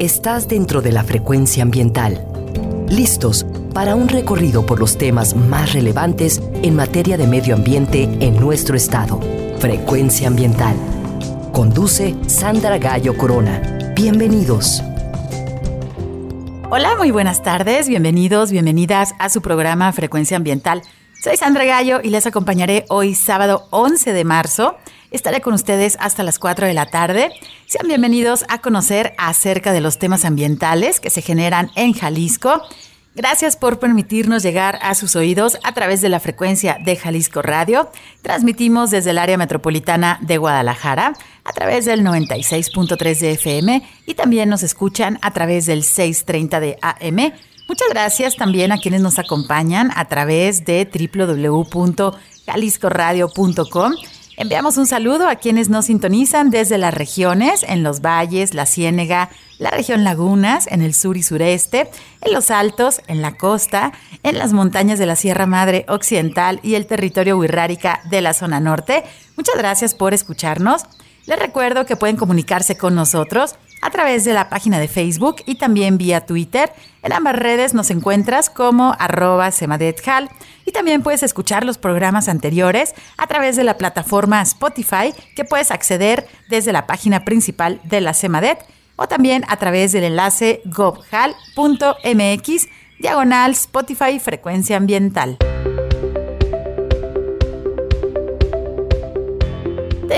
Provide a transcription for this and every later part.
Estás dentro de la frecuencia ambiental. Listos para un recorrido por los temas más relevantes en materia de medio ambiente en nuestro estado. Frecuencia ambiental. Conduce Sandra Gallo Corona. Bienvenidos. Hola, muy buenas tardes. Bienvenidos, bienvenidas a su programa Frecuencia Ambiental. Soy Sandra Gallo y les acompañaré hoy sábado 11 de marzo Estaré con ustedes hasta las 4 de la tarde. Sean bienvenidos a conocer acerca de los temas ambientales que se generan en Jalisco. Gracias por permitirnos llegar a sus oídos a través de la frecuencia de Jalisco Radio. Transmitimos desde el área metropolitana de Guadalajara a través del 96.3 de FM y también nos escuchan a través del 630 de AM. Muchas gracias también a quienes nos acompañan a través de www.jaliscoradio.com Enviamos un saludo a quienes nos sintonizan desde las regiones, en los valles, la Ciénega, la región Lagunas, en el sur y sureste, en los altos, en la costa, en las montañas de la Sierra Madre Occidental y el territorio Huirrárica de la zona norte. Muchas gracias por escucharnos. Les recuerdo que pueden comunicarse con nosotros a través de la página de Facebook y también vía Twitter. En ambas redes nos encuentras como arroba semadethal y también puedes escuchar los programas anteriores a través de la plataforma Spotify que puedes acceder desde la página principal de la Semadet o también a través del enlace gobhal.mx diagonal Spotify Frecuencia Ambiental.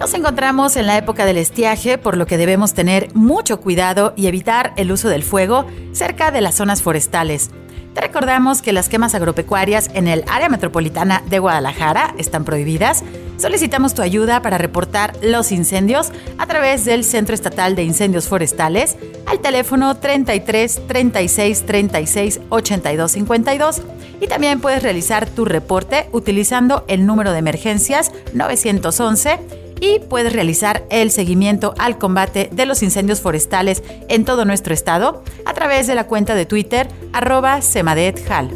Nos encontramos en la época del estiaje, por lo que debemos tener mucho cuidado y evitar el uso del fuego cerca de las zonas forestales. Te recordamos que las quemas agropecuarias en el área metropolitana de Guadalajara están prohibidas. Solicitamos tu ayuda para reportar los incendios a través del Centro Estatal de Incendios Forestales al teléfono 33 36 36 82 52 y también puedes realizar tu reporte utilizando el número de emergencias 911 y puedes realizar el seguimiento al combate de los incendios forestales en todo nuestro estado a través de la cuenta de Twitter arroba semadethal.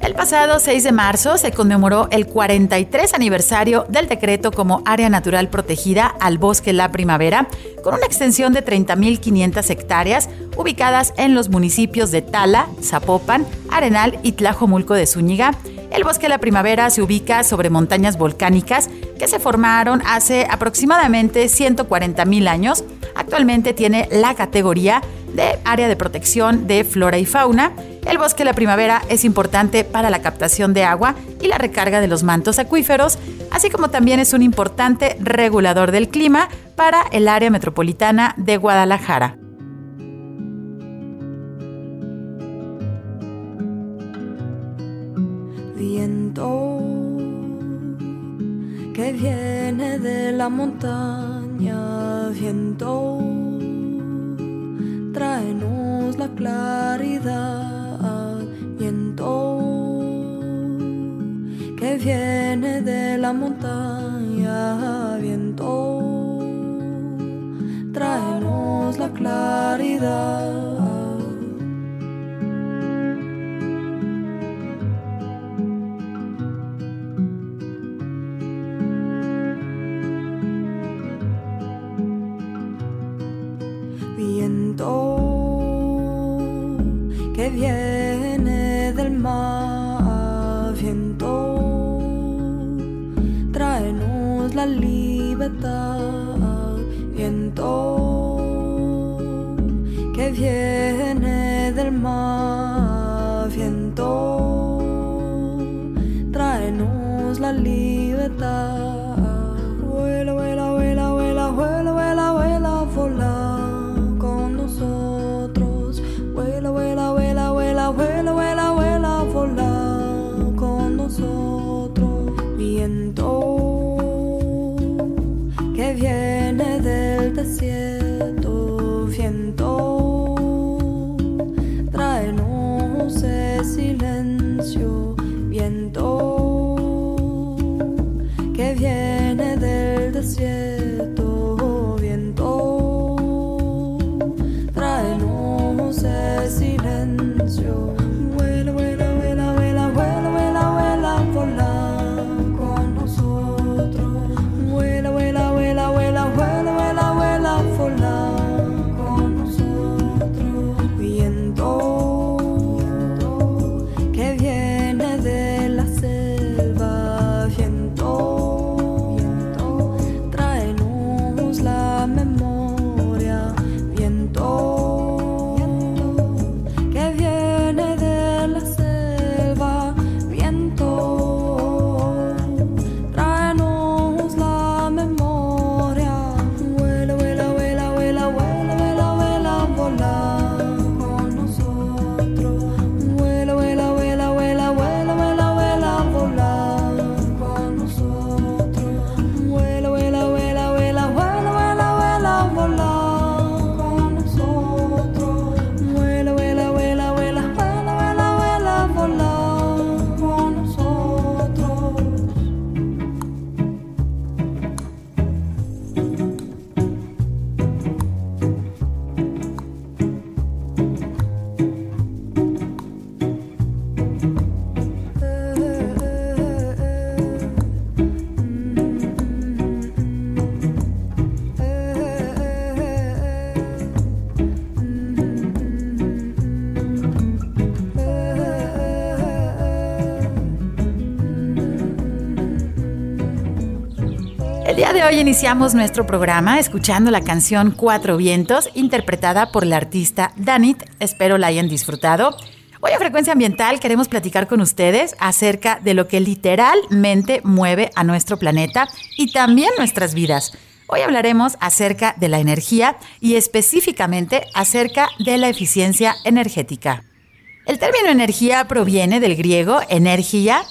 El pasado 6 de marzo se conmemoró el 43 aniversario del decreto como área natural protegida al bosque La Primavera, con una extensión de 30.500 hectáreas ubicadas en los municipios de Tala, Zapopan, Arenal y Tlajomulco de Zúñiga, el bosque de la primavera se ubica sobre montañas volcánicas que se formaron hace aproximadamente 140 mil años. Actualmente tiene la categoría de área de protección de flora y fauna. El bosque de la primavera es importante para la captación de agua y la recarga de los mantos acuíferos, así como también es un importante regulador del clima para el área metropolitana de Guadalajara. Que viene de la montaña, viento, tráenos la claridad, viento, que viene de la montaña, viento, tráenos la claridad. Viene del mar. mar, viento, tráenos la libertad, viento, que viene hoy iniciamos nuestro programa escuchando la canción Cuatro Vientos, interpretada por la artista Danit. Espero la hayan disfrutado. Hoy en Frecuencia Ambiental queremos platicar con ustedes acerca de lo que literalmente mueve a nuestro planeta y también nuestras vidas. Hoy hablaremos acerca de la energía y específicamente acerca de la eficiencia energética. El término energía proviene del griego energía,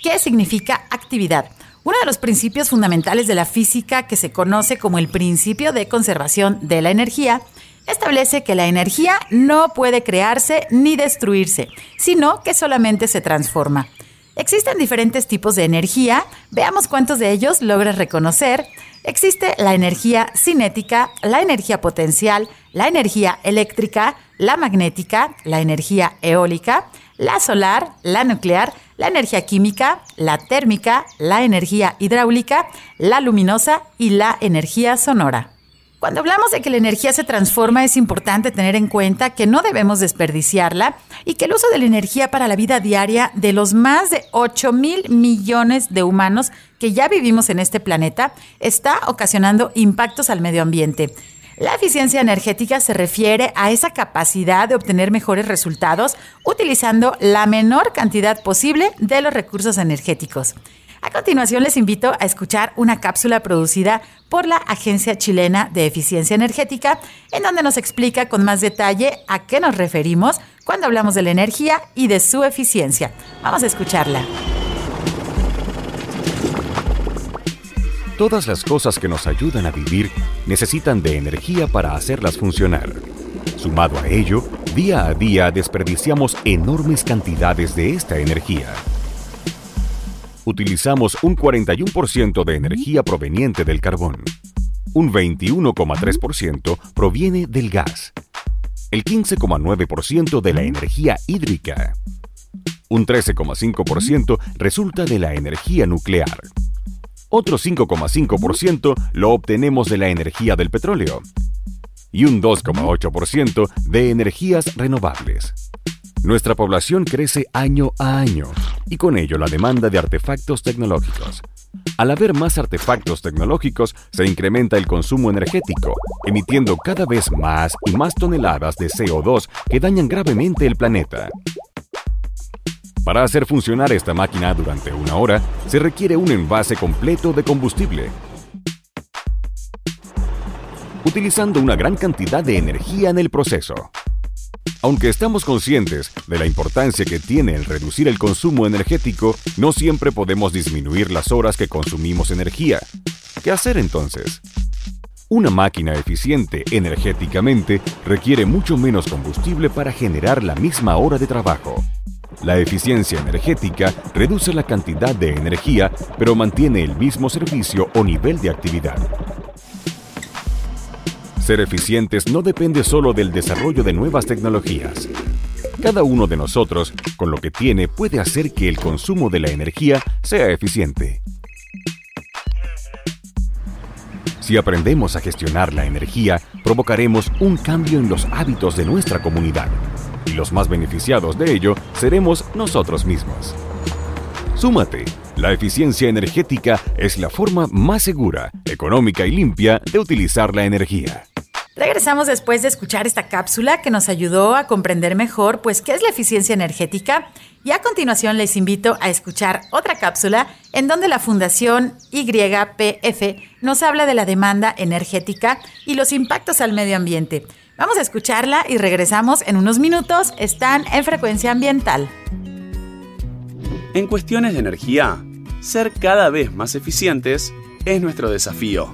que significa actividad. Uno de los principios fundamentales de la física, que se conoce como el principio de conservación de la energía, establece que la energía no puede crearse ni destruirse, sino que solamente se transforma. Existen diferentes tipos de energía, veamos cuántos de ellos logras reconocer. Existe la energía cinética, la energía potencial, la energía eléctrica, la magnética, la energía eólica, la solar, la nuclear, la energía química, la térmica, la energía hidráulica, la luminosa y la energía sonora. Cuando hablamos de que la energía se transforma es importante tener en cuenta que no debemos desperdiciarla y que el uso de la energía para la vida diaria de los más de 8 mil millones de humanos que ya vivimos en este planeta está ocasionando impactos al medio ambiente. La eficiencia energética se refiere a esa capacidad de obtener mejores resultados utilizando la menor cantidad posible de los recursos energéticos. A continuación les invito a escuchar una cápsula producida por la Agencia Chilena de Eficiencia Energética, en donde nos explica con más detalle a qué nos referimos cuando hablamos de la energía y de su eficiencia. Vamos a escucharla. Todas las cosas que nos ayudan a vivir necesitan de energía para hacerlas funcionar. Sumado a ello, día a día desperdiciamos enormes cantidades de esta energía. Utilizamos un 41% de energía proveniente del carbón. Un 21,3% proviene del gas. El 15,9% de la energía hídrica. Un 13,5% resulta de la energía nuclear. Otro 5,5% lo obtenemos de la energía del petróleo y un 2,8% de energías renovables. Nuestra población crece año a año y con ello la demanda de artefactos tecnológicos. Al haber más artefactos tecnológicos, se incrementa el consumo energético, emitiendo cada vez más y más toneladas de CO2 que dañan gravemente el planeta. Para hacer funcionar esta máquina durante una hora, se requiere un envase completo de combustible, utilizando una gran cantidad de energía en el proceso. Aunque estamos conscientes de la importancia que tiene el reducir el consumo energético, no siempre podemos disminuir las horas que consumimos energía. ¿Qué hacer entonces? Una máquina eficiente energéticamente requiere mucho menos combustible para generar la misma hora de trabajo. La eficiencia energética reduce la cantidad de energía, pero mantiene el mismo servicio o nivel de actividad. Ser eficientes no depende solo del desarrollo de nuevas tecnologías. Cada uno de nosotros, con lo que tiene, puede hacer que el consumo de la energía sea eficiente. Si aprendemos a gestionar la energía, provocaremos un cambio en los hábitos de nuestra comunidad. Los más beneficiados de ello seremos nosotros mismos. Súmate. La eficiencia energética es la forma más segura, económica y limpia de utilizar la energía. Regresamos después de escuchar esta cápsula que nos ayudó a comprender mejor pues qué es la eficiencia energética y a continuación les invito a escuchar otra cápsula en donde la Fundación YPF nos habla de la demanda energética y los impactos al medio ambiente. Vamos a escucharla y regresamos en unos minutos. Están en frecuencia ambiental. En cuestiones de energía, ser cada vez más eficientes es nuestro desafío.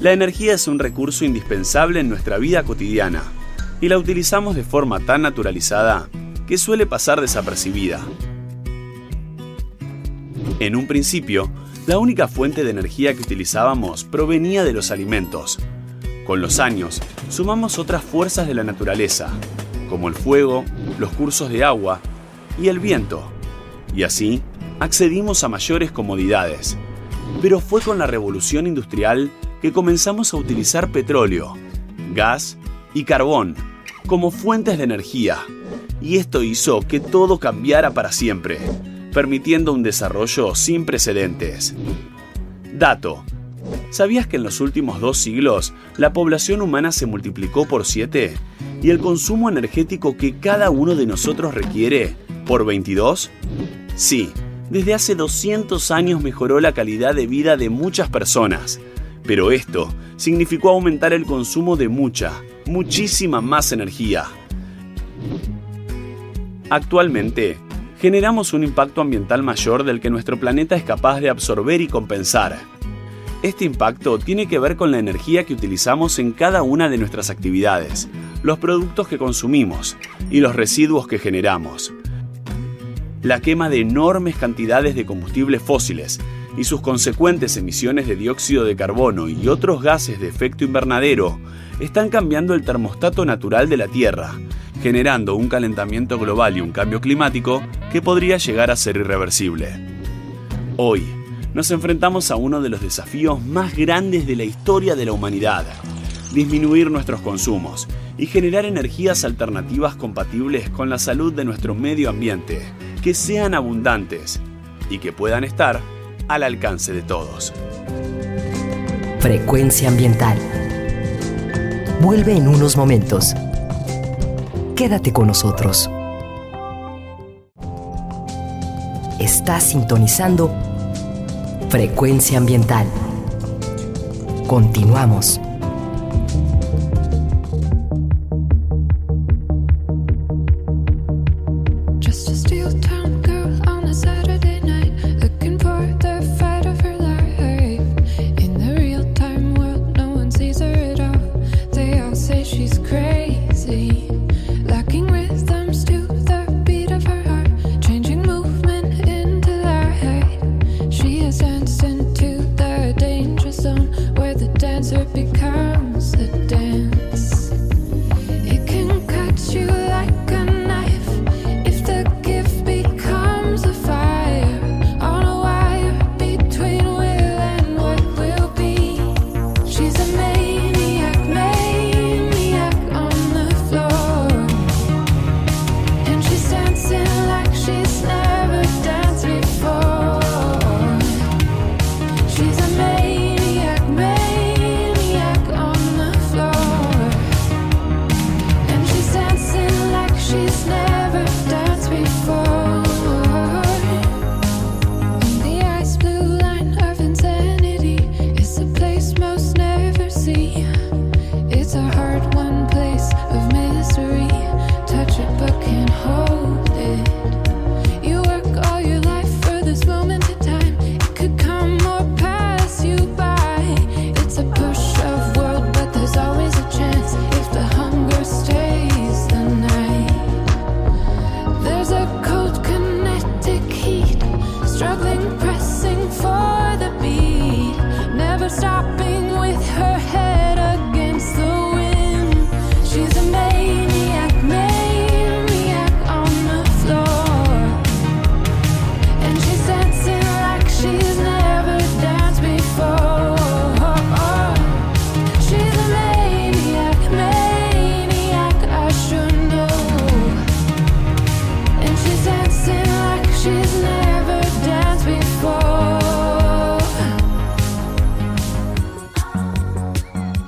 La energía es un recurso indispensable en nuestra vida cotidiana y la utilizamos de forma tan naturalizada que suele pasar desapercibida. En un principio, la única fuente de energía que utilizábamos provenía de los alimentos. Con los años, sumamos otras fuerzas de la naturaleza, como el fuego, los cursos de agua y el viento. Y así, accedimos a mayores comodidades. Pero fue con la revolución industrial que comenzamos a utilizar petróleo, gas y carbón como fuentes de energía. Y esto hizo que todo cambiara para siempre, permitiendo un desarrollo sin precedentes. Dato. ¿Sabías que en los últimos dos siglos la población humana se multiplicó por 7 y el consumo energético que cada uno de nosotros requiere por 22? Sí, desde hace 200 años mejoró la calidad de vida de muchas personas pero esto significó aumentar el consumo de mucha, muchísima más energía. Actualmente, generamos un impacto ambiental mayor del que nuestro planeta es capaz de absorber y compensar. Este impacto tiene que ver con la energía que utilizamos en cada una de nuestras actividades, los productos que consumimos y los residuos que generamos. La quema de enormes cantidades de combustibles fósiles y sus consecuentes emisiones de dióxido de carbono y otros gases de efecto invernadero están cambiando el termostato natural de la Tierra, generando un calentamiento global y un cambio climático que podría llegar a ser irreversible. Hoy, nos enfrentamos a uno de los desafíos más grandes de la historia de la humanidad, disminuir nuestros consumos y generar energías alternativas compatibles con la salud de nuestro medio ambiente, que sean abundantes y que puedan estar al alcance de todos. Frecuencia ambiental. Vuelve en unos momentos. Quédate con nosotros. Estás sintonizando Frecuencia ambiental. Continuamos. because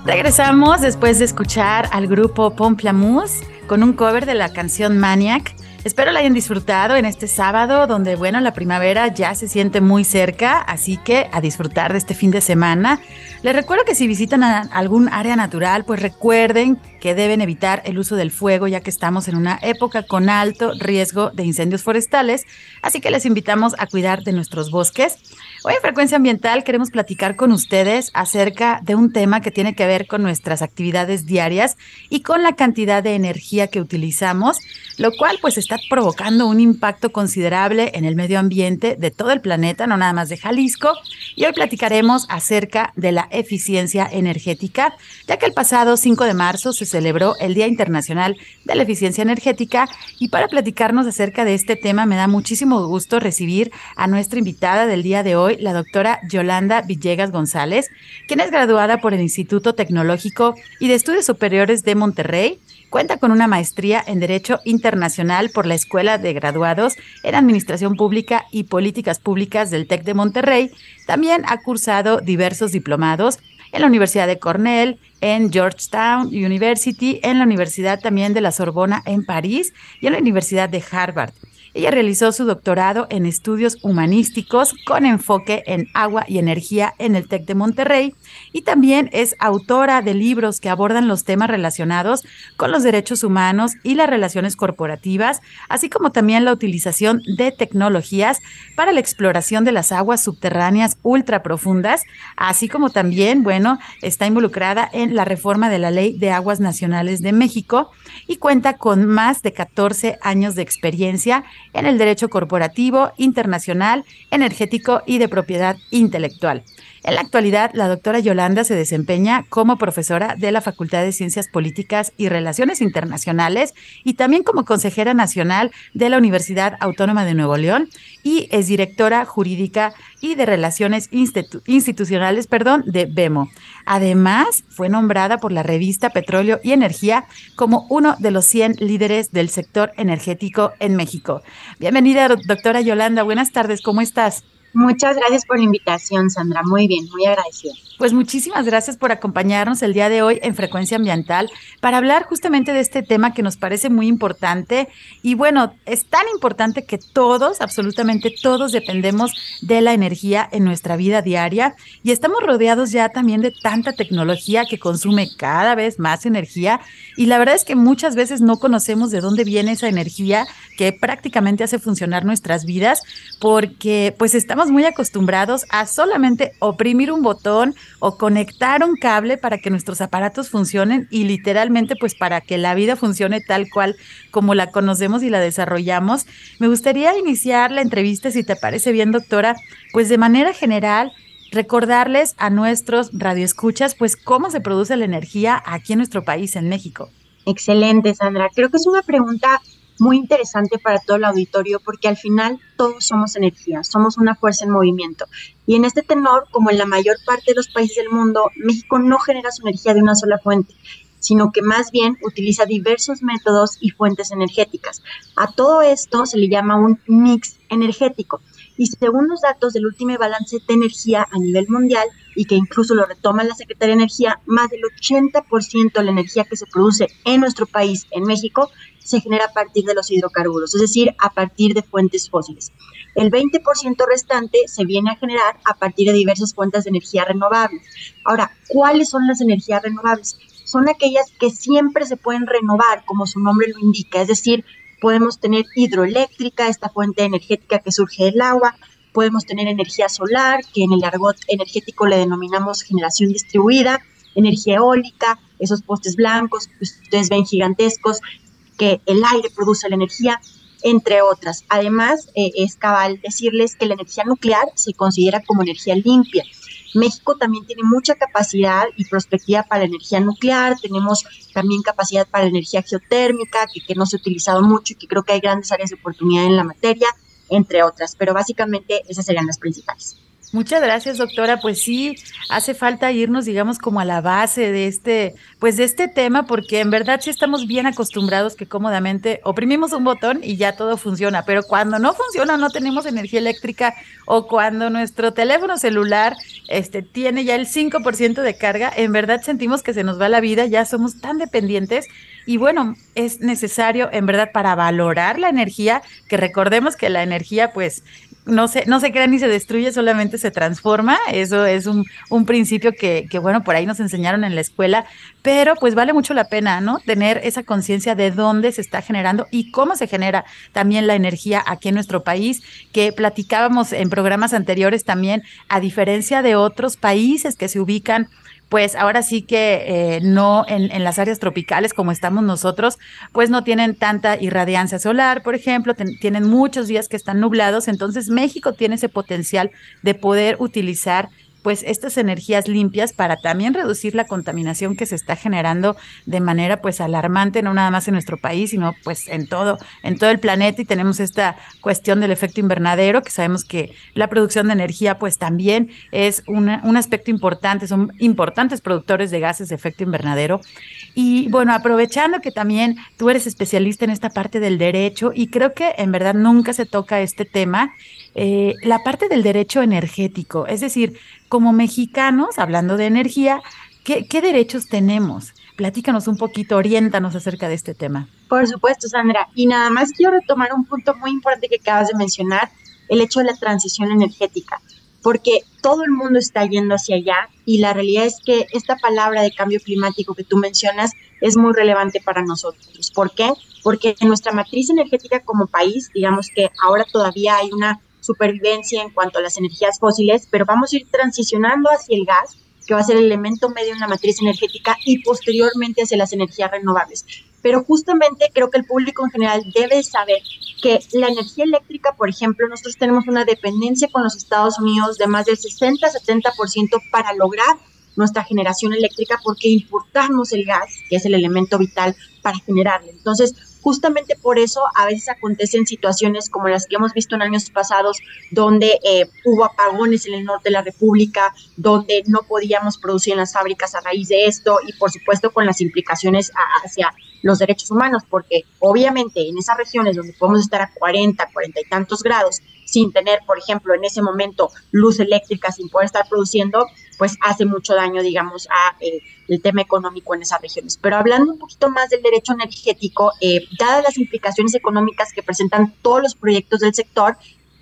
Regresamos después de escuchar al grupo Pomplamoose con un cover de la canción Maniac. Espero la hayan disfrutado en este sábado, donde, bueno, la primavera ya se siente muy cerca, así que a disfrutar de este fin de semana. Les recuerdo que si visitan algún área natural, pues recuerden que deben evitar el uso del fuego, ya que estamos en una época con alto riesgo de incendios forestales, así que les invitamos a cuidar de nuestros bosques. Hoy en Frecuencia Ambiental queremos platicar con ustedes acerca de un tema que tiene que ver con nuestras actividades diarias y con la cantidad de energía que utilizamos, lo cual pues está provocando un impacto considerable en el medio ambiente de todo el planeta, no nada más de Jalisco. Y hoy platicaremos acerca de la eficiencia energética, ya que el pasado 5 de marzo se celebró el Día Internacional de la Eficiencia Energética y para platicarnos acerca de este tema me da muchísimo gusto recibir a nuestra invitada del día de hoy, la doctora Yolanda Villegas González, quien es graduada por el Instituto Tecnológico y de Estudios Superiores de Monterrey. Cuenta con una maestría en Derecho Internacional por la Escuela de Graduados en Administración Pública y Políticas Públicas del TEC de Monterrey. También ha cursado diversos diplomados en la Universidad de Cornell, en Georgetown University, en la Universidad también de la Sorbona en París y en la Universidad de Harvard. Ella realizó su doctorado en estudios humanísticos con enfoque en agua y energía en el TEC de Monterrey y también es autora de libros que abordan los temas relacionados con los derechos humanos y las relaciones corporativas, así como también la utilización de tecnologías para la exploración de las aguas subterráneas ultra profundas, así como también, bueno, está involucrada en la reforma de la Ley de Aguas Nacionales de México y cuenta con más de 14 años de experiencia en el derecho corporativo, internacional, energético y de propiedad intelectual. En la actualidad, la doctora Yolanda se desempeña como profesora de la Facultad de Ciencias Políticas y Relaciones Internacionales y también como consejera nacional de la Universidad Autónoma de Nuevo León y es directora jurídica y de Relaciones Institu- Institucionales perdón, de BEMO. Además, fue nombrada por la revista Petróleo y Energía como uno de los 100 líderes del sector energético en México. Bienvenida, doctora Yolanda. Buenas tardes, ¿cómo estás? Muchas gracias por la invitación, Sandra. Muy bien, muy agradecida. Pues muchísimas gracias por acompañarnos el día de hoy en Frecuencia Ambiental para hablar justamente de este tema que nos parece muy importante. Y bueno, es tan importante que todos, absolutamente todos, dependemos de la energía en nuestra vida diaria y estamos rodeados ya también de tanta tecnología que consume cada vez más energía. Y la verdad es que muchas veces no conocemos de dónde viene esa energía que prácticamente hace funcionar nuestras vidas porque pues estamos muy acostumbrados a solamente oprimir un botón o conectar un cable para que nuestros aparatos funcionen y literalmente pues para que la vida funcione tal cual como la conocemos y la desarrollamos. Me gustaría iniciar la entrevista, si te parece bien, doctora, pues de manera general recordarles a nuestros radioescuchas pues cómo se produce la energía aquí en nuestro país, en México. Excelente, Sandra. Creo que es una pregunta muy interesante para todo el auditorio porque al final todos somos energía, somos una fuerza en movimiento. Y en este tenor, como en la mayor parte de los países del mundo, México no genera su energía de una sola fuente, sino que más bien utiliza diversos métodos y fuentes energéticas. A todo esto se le llama un mix energético. Y según los datos del último balance de energía a nivel mundial, y que incluso lo retoma la Secretaría de Energía, más del 80% de la energía que se produce en nuestro país, en México, se genera a partir de los hidrocarburos, es decir, a partir de fuentes fósiles. El 20% restante se viene a generar a partir de diversas fuentes de energía renovables. Ahora, ¿cuáles son las energías renovables? Son aquellas que siempre se pueden renovar, como su nombre lo indica, es decir, podemos tener hidroeléctrica, esta fuente energética que surge del agua, podemos tener energía solar, que en el argot energético le denominamos generación distribuida, energía eólica, esos postes blancos que ustedes ven gigantescos, que el aire produce la energía, entre otras. Además, eh, es cabal decirles que la energía nuclear se considera como energía limpia. México también tiene mucha capacidad y perspectiva para la energía nuclear, tenemos también capacidad para la energía geotérmica, que, que no se ha utilizado mucho y que creo que hay grandes áreas de oportunidad en la materia, entre otras, pero básicamente esas serían las principales. Muchas gracias, doctora. Pues sí, hace falta irnos, digamos, como a la base de este, pues de este tema, porque en verdad sí estamos bien acostumbrados que cómodamente oprimimos un botón y ya todo funciona. Pero cuando no funciona, no tenemos energía eléctrica, o cuando nuestro teléfono celular este, tiene ya el 5% de carga, en verdad sentimos que se nos va la vida, ya somos tan dependientes. Y bueno, es necesario en verdad para valorar la energía, que recordemos que la energía pues no se, no se crea ni se destruye, solamente se transforma. Eso es un, un principio que, que, bueno, por ahí nos enseñaron en la escuela, pero pues vale mucho la pena, ¿no? Tener esa conciencia de dónde se está generando y cómo se genera también la energía aquí en nuestro país, que platicábamos en programas anteriores también, a diferencia de otros países que se ubican pues ahora sí que eh, no en, las áreas tropicales como estamos nosotros, pues no tienen tanta irradiancia solar, por ejemplo, tienen muchos días que están nublados, entonces México tiene ese potencial de poder utilizar pues estas energías limpias para también reducir la contaminación que se está generando de manera pues alarmante, no nada más en nuestro país, sino pues en todo, en todo el planeta y tenemos esta cuestión del efecto invernadero, que sabemos que la producción de energía pues también es una, un aspecto importante, son importantes productores de gases de efecto invernadero. Y bueno, aprovechando que también tú eres especialista en esta parte del derecho y creo que en verdad nunca se toca este tema, eh, la parte del derecho energético, es decir, como mexicanos, hablando de energía, ¿qué, ¿qué, derechos tenemos? Platícanos un poquito, oriéntanos acerca de este tema. Por supuesto, Sandra. Y nada más quiero retomar un punto muy importante que acabas de mencionar, el hecho de la transición energética, porque todo el mundo está yendo hacia allá y la realidad es que esta palabra de cambio climático que tú mencionas es muy relevante para nosotros. ¿Por qué? Porque en nuestra matriz energética como país, digamos que ahora todavía hay una supervivencia en cuanto a las energías fósiles, pero vamos a ir transicionando hacia el gas, que va a ser el elemento medio en la matriz energética, y posteriormente hacia las energías renovables. Pero justamente creo que el público en general debe saber que la energía eléctrica, por ejemplo, nosotros tenemos una dependencia con los Estados Unidos de más del 60-70% para lograr nuestra generación eléctrica porque importamos el gas, que es el elemento vital para generarla. Entonces, justamente por eso a veces acontecen situaciones como las que hemos visto en años pasados, donde eh, hubo apagones en el norte de la República, donde no podíamos producir en las fábricas a raíz de esto y por supuesto con las implicaciones hacia los derechos humanos, porque obviamente en esas regiones donde podemos estar a 40, 40 y tantos grados, sin tener, por ejemplo, en ese momento luz eléctrica, sin poder estar produciendo, pues hace mucho daño, digamos, a eh, el tema económico en esas regiones. Pero hablando un poquito más del derecho energético, eh, dadas las implicaciones económicas que presentan todos los proyectos del sector,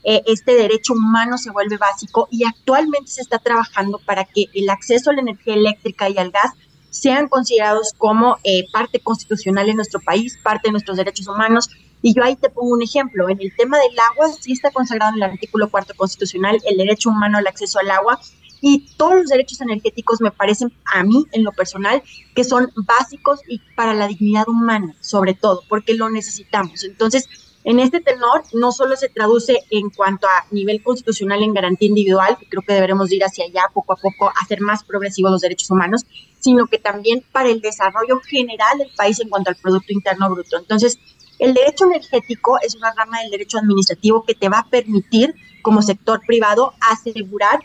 eh, este derecho humano se vuelve básico y actualmente se está trabajando para que el acceso a la energía eléctrica y al gas sean considerados como eh, parte constitucional en nuestro país, parte de nuestros derechos humanos. Y yo ahí te pongo un ejemplo. En el tema del agua, sí está consagrado en el artículo cuarto constitucional el derecho humano al acceso al agua y todos los derechos energéticos me parecen a mí, en lo personal, que son básicos y para la dignidad humana, sobre todo, porque lo necesitamos. Entonces, en este tenor, no solo se traduce en cuanto a nivel constitucional en garantía individual, que creo que deberemos ir hacia allá poco a poco, hacer más progresivos los derechos humanos, sino que también para el desarrollo general del país en cuanto al Producto Interno Bruto. Entonces, el derecho energético es una rama del derecho administrativo que te va a permitir, como sector privado, asegurar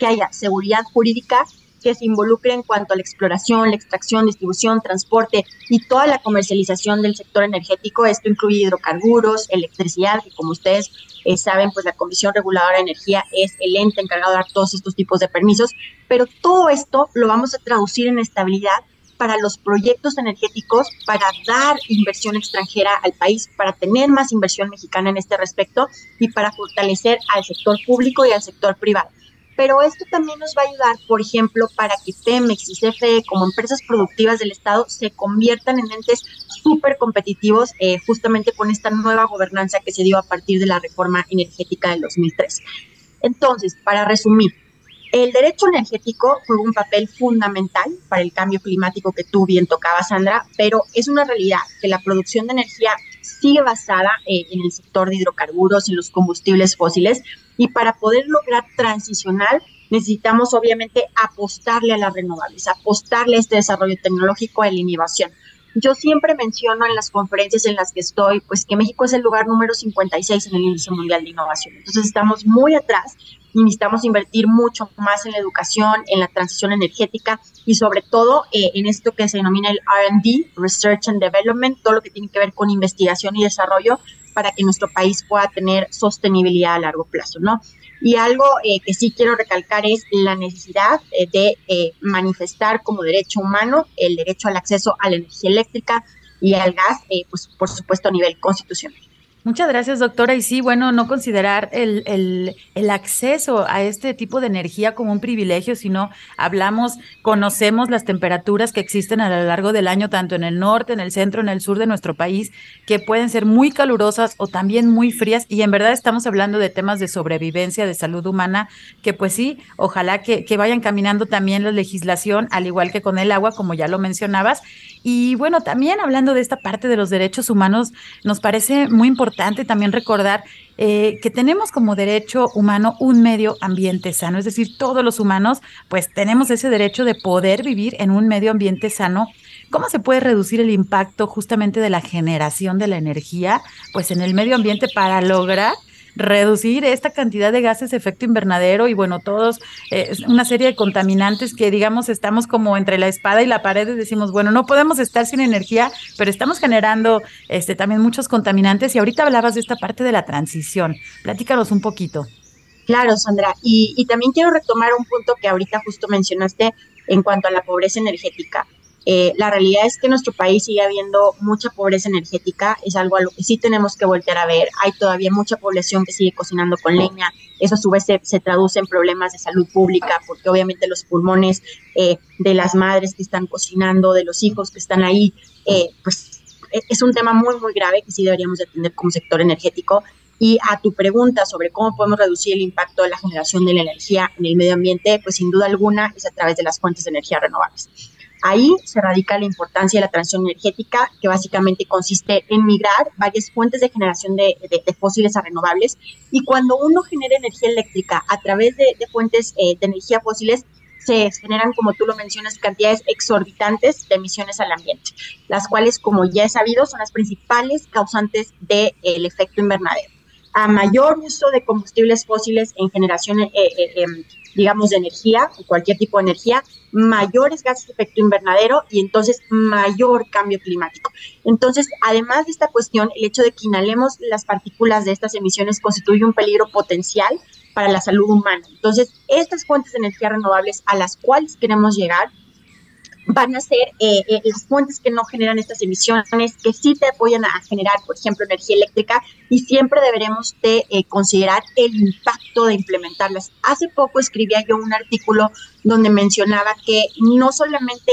que haya seguridad jurídica que se involucre en cuanto a la exploración, la extracción, distribución, transporte y toda la comercialización del sector energético. Esto incluye hidrocarburos, electricidad, que como ustedes eh, saben, pues la Comisión Reguladora de Energía es el ente encargado de dar todos estos tipos de permisos, pero todo esto lo vamos a traducir en estabilidad para los proyectos energéticos, para dar inversión extranjera al país, para tener más inversión mexicana en este respecto y para fortalecer al sector público y al sector privado pero esto también nos va a ayudar, por ejemplo, para que Pemex y CFE como empresas productivas del Estado se conviertan en entes súper competitivos eh, justamente con esta nueva gobernanza que se dio a partir de la reforma energética del 2003. Entonces, para resumir, el derecho energético juega un papel fundamental para el cambio climático que tú bien tocabas, Sandra, pero es una realidad que la producción de energía sigue basada eh, en el sector de hidrocarburos y los combustibles fósiles y para poder lograr transicionar necesitamos obviamente apostarle a las renovables, apostarle a este desarrollo tecnológico, a la innovación. Yo siempre menciono en las conferencias en las que estoy, pues que México es el lugar número 56 en el índice mundial de innovación. Entonces estamos muy atrás y necesitamos invertir mucho más en la educación, en la transición energética y sobre todo eh, en esto que se denomina el RD, Research and Development, todo lo que tiene que ver con investigación y desarrollo para que nuestro país pueda tener sostenibilidad a largo plazo, ¿no? Y algo eh, que sí quiero recalcar es la necesidad eh, de eh, manifestar como derecho humano el derecho al acceso a la energía eléctrica y al gas, pues por supuesto a nivel constitucional. Muchas gracias, doctora. Y sí, bueno, no considerar el, el, acceso a este tipo de energía como un privilegio, sino hablamos, conocemos las temperaturas que existen a lo largo del año, tanto en el norte, en el centro, en el sur de nuestro país, que pueden ser muy calurosas o también muy frías. Y en verdad estamos hablando de temas de sobrevivencia, de salud humana, que pues sí, ojalá que, que vayan caminando también la legislación, al igual que con el agua, como ya lo mencionabas. Y bueno, también hablando de esta parte de los derechos humanos, nos parece muy importante también recordar eh, que tenemos como derecho humano un medio ambiente sano, es decir, todos los humanos pues tenemos ese derecho de poder vivir en un medio ambiente sano. ¿Cómo se puede reducir el impacto justamente de la generación de la energía pues en el medio ambiente para lograr reducir esta cantidad de gases de efecto invernadero y bueno, todos, eh, una serie de contaminantes que digamos estamos como entre la espada y la pared y decimos, bueno, no podemos estar sin energía, pero estamos generando este, también muchos contaminantes y ahorita hablabas de esta parte de la transición. Platícanos un poquito. Claro, Sandra. Y, y también quiero retomar un punto que ahorita justo mencionaste en cuanto a la pobreza energética. Eh, la realidad es que en nuestro país sigue habiendo mucha pobreza energética, es algo a lo que sí tenemos que voltear a ver. Hay todavía mucha población que sigue cocinando con leña, eso a su vez se, traduce en problemas de salud pública, porque obviamente los pulmones eh, de las madres que están cocinando, de los hijos que están ahí, eh, pues e, es un tema muy, muy grave que sí deberíamos atender como sector energético. Y a tu pregunta sobre cómo podemos reducir el impacto de la generación de la energía en el medio ambiente, pues sin duda alguna es a través de las fuentes de energía renovables. Ahí se radica la importancia de la transición energética, que básicamente consiste en migrar varias fuentes de generación de, fósiles a renovables. Y cuando uno genera energía eléctrica a través de, fuentes eh, de energía fósiles, se generan, como tú lo mencionas, cantidades exorbitantes de emisiones al ambiente, las cuales, como ya he sabido, son las principales causantes del efecto invernadero. A mayor uso de combustibles fósiles en generación eh, eh, em, digamos, de energía, cualquier tipo de energía, mayores gases de efecto invernadero y entonces mayor cambio climático. Entonces, además de esta cuestión, el hecho de que inhalemos las partículas de estas emisiones constituye un peligro potencial para la salud humana. Entonces, estas fuentes de energía renovables a las cuales queremos llegar van a ser eh, eh, las fuentes que no generan estas emisiones, que sí te apoyan a generar, por ejemplo, energía eléctrica y siempre deberemos de eh, considerar el impacto de implementarlas. Hace poco escribía yo un artículo donde mencionaba que no solamente,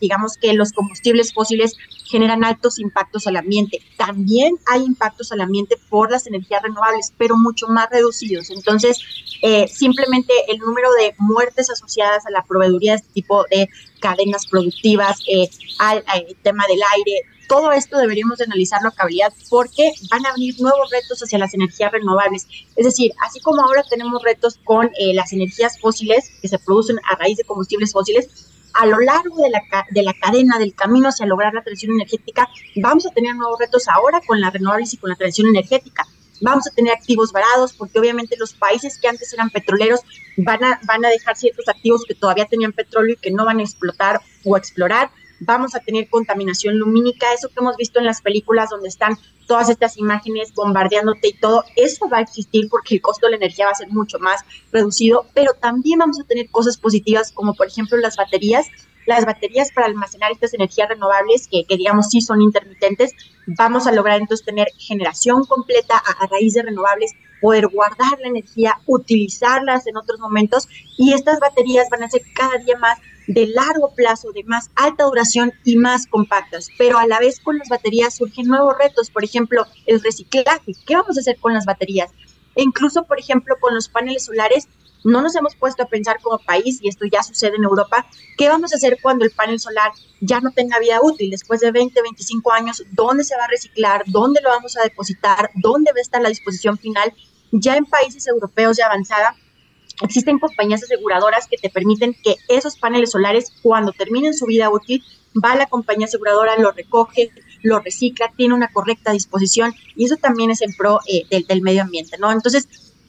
digamos que los combustibles fósiles generan altos impactos al ambiente, también hay impactos al ambiente por las energías renovables, pero mucho más reducidos. Entonces, simplemente el número de muertes asociadas a la proveeduría de este tipo de cadenas productivas, eh, al, tema del aire. Todo esto deberíamos de analizarlo a cabalidad porque van a venir nuevos retos hacia las energías renovables. Es decir, así como ahora tenemos retos con eh, las energías fósiles que se producen a raíz de combustibles fósiles, a lo largo de la, de la cadena, del camino hacia lograr la transición energética, vamos a tener nuevos retos ahora con las renovables y con la transición energética vamos a tener activos varados, porque obviamente los países que antes eran petroleros van a, van a dejar ciertos activos que todavía tenían petróleo y que no van a explotar o explorar. Vamos a tener contaminación lumínica, eso que hemos visto en las películas donde están todas estas imágenes bombardeándote y todo, eso va a existir porque el costo de la energía va a ser mucho más reducido, pero también vamos a tener cosas positivas como por ejemplo las baterías, las baterías para almacenar estas energías renovables, que, digamos sí son intermitentes, vamos a lograr entonces tener generación completa a, raíz de renovables, poder guardar la energía, utilizarlas en otros momentos y estas baterías van a ser cada día más de largo plazo, de más alta duración y más compactas. Pero a la vez con las baterías surgen nuevos retos, por ejemplo, el reciclaje. ¿Qué vamos a hacer con las baterías? E incluso, por ejemplo, con los paneles solares, no nos hemos puesto a pensar como país, y esto ya sucede en Europa, ¿qué vamos a hacer cuando el panel solar ya no tenga vida útil? Después de 20, 25 años, ¿dónde se va a reciclar? ¿Dónde lo vamos a depositar? ¿Dónde va a estar la disposición final? Ya en países europeos de avanzada Existen compañías aseguradoras que te permiten que esos paneles solares, cuando terminen su vida útil, va la compañía aseguradora, lo recoge, lo recicla, tiene una correcta disposición y eso también es en pro eh, del, medio ambiente, ¿no? Entonces,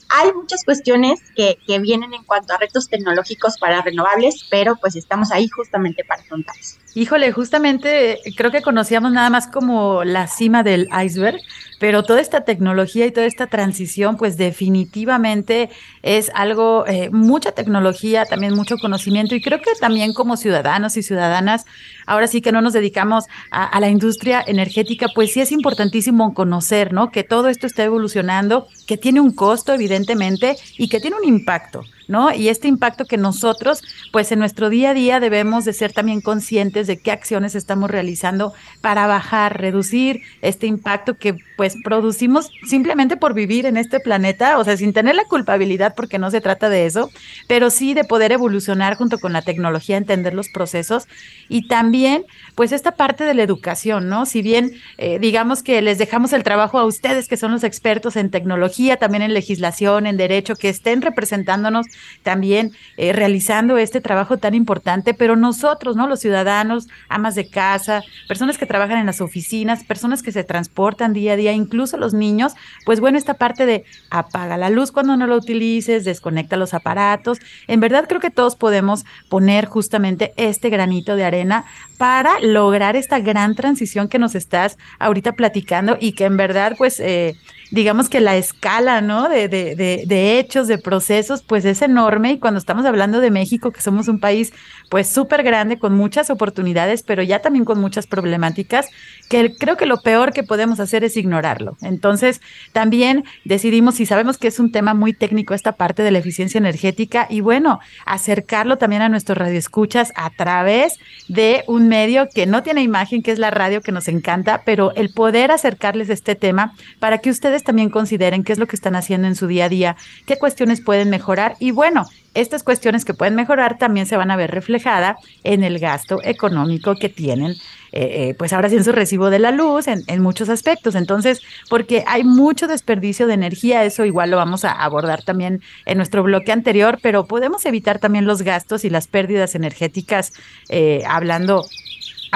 hay muchas cuestiones que, que, vienen en cuanto a retos tecnológicos para renovables, pero pues estamos ahí justamente para afrontarlos. Híjole, justamente creo que conocíamos nada más como la cima del iceberg, pero toda esta tecnología y toda esta transición, pues definitivamente es algo, eh, mucha tecnología, también mucho conocimiento y creo que también como ciudadanos y ciudadanas, ahora sí que no nos dedicamos a, a la industria energética, pues sí es importantísimo conocer, ¿no? Que todo esto está evolucionando, que tiene un costo, evidentemente, y que tiene un impacto. ¿No? Y este impacto que nosotros, pues en nuestro día a día debemos de ser también conscientes de qué acciones estamos realizando para bajar, reducir este impacto que pues producimos simplemente por vivir en este planeta, o sea, sin tener la culpabilidad porque no se trata de eso, pero sí de poder evolucionar junto con la tecnología, entender los procesos y también pues esta parte de la educación, ¿no? Si bien eh, digamos que les dejamos el trabajo a ustedes que son los expertos en tecnología, también en legislación, en derecho, que estén representándonos también eh, realizando este trabajo tan importante, pero nosotros, ¿no? Los ciudadanos, amas de casa, personas que trabajan en las oficinas, personas que se transportan día a día, incluso los niños, pues bueno, esta parte de apaga la luz cuando no lo utilices, desconecta los aparatos, en verdad creo que todos podemos poner justamente este granito de arena para lograr esta gran transición que nos estás ahorita platicando y que en verdad pues eh, digamos que la escala, ¿no? De, de, de, hechos, de procesos, pues es enorme. Y cuando estamos hablando de México, que somos un país, pues súper grande, con muchas oportunidades, pero ya también con muchas problemáticas, que creo que lo peor que podemos hacer es ignorarlo. Entonces, también decidimos, y sabemos que es un tema muy técnico esta parte de la eficiencia energética, y bueno, acercarlo también a nuestros radioescuchas a través de un medio que no tiene imagen, que es la radio, que nos encanta, pero el poder acercarles este tema para que ustedes también consideren qué es lo que están haciendo en su día a día, qué cuestiones pueden mejorar y bueno, estas cuestiones que pueden mejorar también se van a ver reflejada en el gasto económico que tienen, eh, eh, pues ahora sí en su recibo de la luz, en, en, muchos aspectos. Entonces, porque hay mucho desperdicio de energía, eso igual lo vamos a abordar también en nuestro bloque anterior, pero podemos evitar también los gastos y las pérdidas energéticas eh, hablando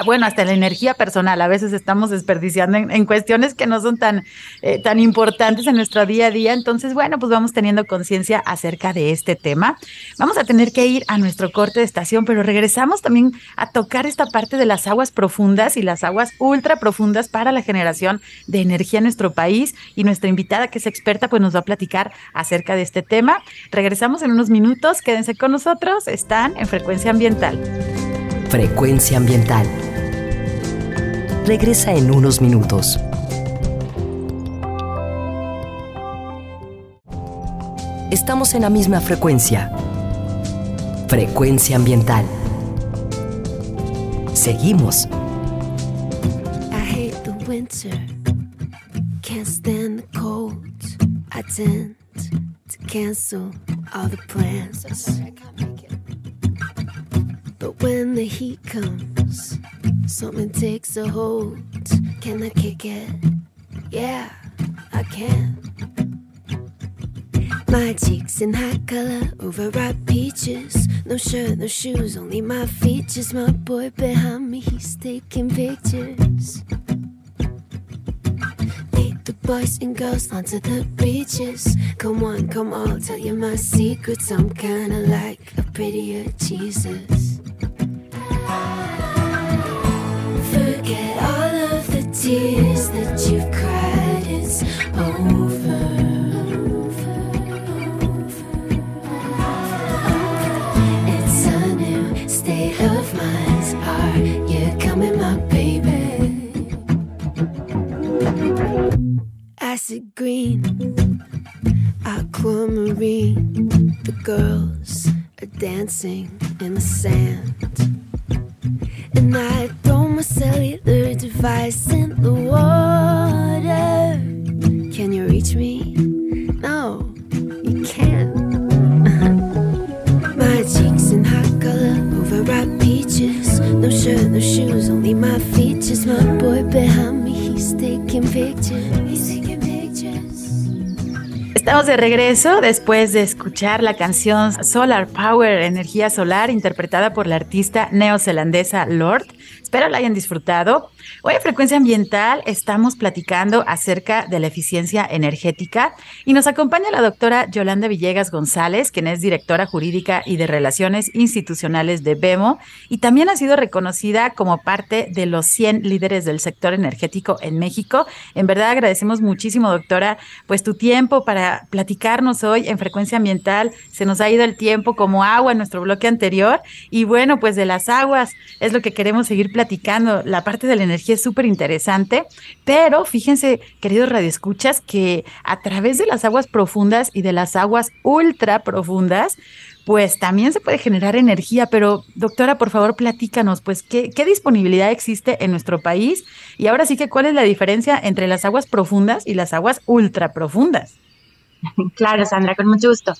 bueno, hasta la energía personal, a veces estamos desperdiciando en, en cuestiones que no son tan, eh, tan importantes en nuestro día a día. Entonces, bueno, pues vamos teniendo conciencia acerca de este tema. Vamos a tener que ir a nuestro corte de estación, pero regresamos también a tocar esta parte de las aguas profundas y las aguas ultra profundas para la generación de energía en nuestro país. Y nuestra invitada, que es experta, pues nos va a platicar acerca de este tema. Regresamos en unos minutos, quédense con nosotros, están en frecuencia ambiental. Frecuencia ambiental. Regresa en unos minutos. Estamos en la misma frecuencia. Frecuencia ambiental. Seguimos. I hate the winter. Can't stand the cold. I tend to cancel all the plans. But when the heat comes, something takes a hold. Can I kick it? Yeah, I can. My cheeks in hot color, overripe peaches. No shirt, no shoes, only my features. My boy behind me, he's taking pictures. Lead the boys and girls onto the beaches. Come on, come on, I'll tell you my secrets. I'm kinda like a prettier Jesus. Forget all of the tears that you've cried. It's over. It's a new state of mind. Are you coming, my baby? Acid green, aquamarine. The girls are dancing in the sand. And I throw my cellular device in the water. Can you reach me? No, you can't. my cheeks in hot color, overripe peaches. No shirt, no shoes, only my features. My boy behind me, he's taking pictures. Estamos de regreso después de escuchar la canción Solar Power, energía solar, interpretada por la artista neozelandesa Lord. Espero la hayan disfrutado. Hoy en Frecuencia Ambiental estamos platicando acerca de la eficiencia energética y nos acompaña la doctora Yolanda Villegas González, quien es directora jurídica y de Relaciones Institucionales de BEMO y también ha sido reconocida como parte de los 100 líderes del sector energético en México. En verdad agradecemos muchísimo, doctora, pues tu tiempo para platicarnos hoy en Frecuencia Ambiental. Se nos ha ido el tiempo como agua en nuestro bloque anterior y bueno, pues de las aguas es lo que queremos seguir platicando. La parte de la energía es súper interesante, pero fíjense, queridos radioescuchas, que a través de las aguas profundas y de las aguas ultra profundas, pues también se puede generar energía, pero doctora, por favor, platícanos, pues, ¿qué, ¿qué, disponibilidad existe en nuestro país? Y ahora sí que, ¿cuál es la diferencia entre las aguas profundas y las aguas ultra profundas? Claro, Sandra, con mucho gusto.